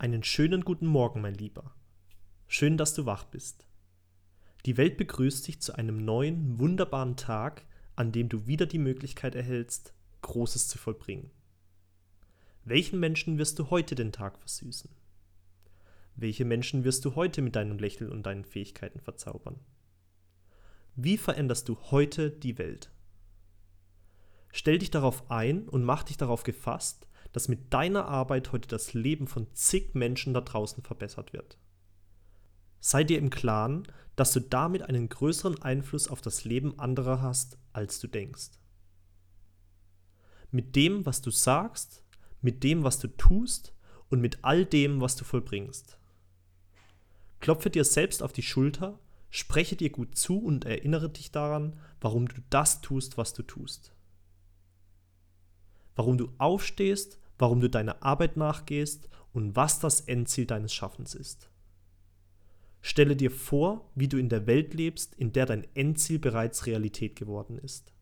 Einen schönen guten Morgen, mein Lieber. Schön, dass du wach bist. Die Welt begrüßt dich zu einem neuen, wunderbaren Tag, an dem du wieder die Möglichkeit erhältst, Großes zu vollbringen. Welchen Menschen wirst du heute den Tag versüßen? Welche Menschen wirst du heute mit deinem Lächeln und deinen Fähigkeiten verzaubern? Wie veränderst du heute die Welt? Stell dich darauf ein und mach dich darauf gefasst, dass mit deiner Arbeit heute das Leben von zig Menschen da draußen verbessert wird. Sei dir im Klaren, dass du damit einen größeren Einfluss auf das Leben anderer hast, als du denkst. Mit dem, was du sagst, mit dem, was du tust und mit all dem, was du vollbringst. Klopfe dir selbst auf die Schulter, spreche dir gut zu und erinnere dich daran, warum du das tust, was du tust warum du aufstehst, warum du deiner Arbeit nachgehst und was das Endziel deines Schaffens ist. Stelle dir vor, wie du in der Welt lebst, in der dein Endziel bereits Realität geworden ist.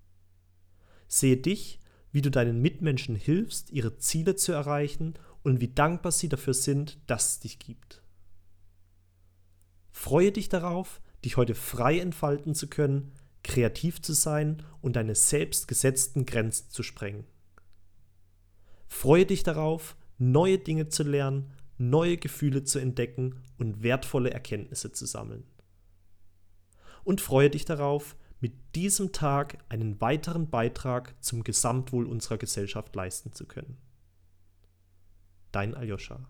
Sehe dich, wie du deinen Mitmenschen hilfst, ihre Ziele zu erreichen und wie dankbar sie dafür sind, dass es dich gibt. Freue dich darauf, dich heute frei entfalten zu können, kreativ zu sein und deine selbst gesetzten Grenzen zu sprengen. Freue dich darauf, neue Dinge zu lernen, neue Gefühle zu entdecken und wertvolle Erkenntnisse zu sammeln. Und freue dich darauf, mit diesem Tag einen weiteren Beitrag zum Gesamtwohl unserer Gesellschaft leisten zu können. Dein Aljoscha.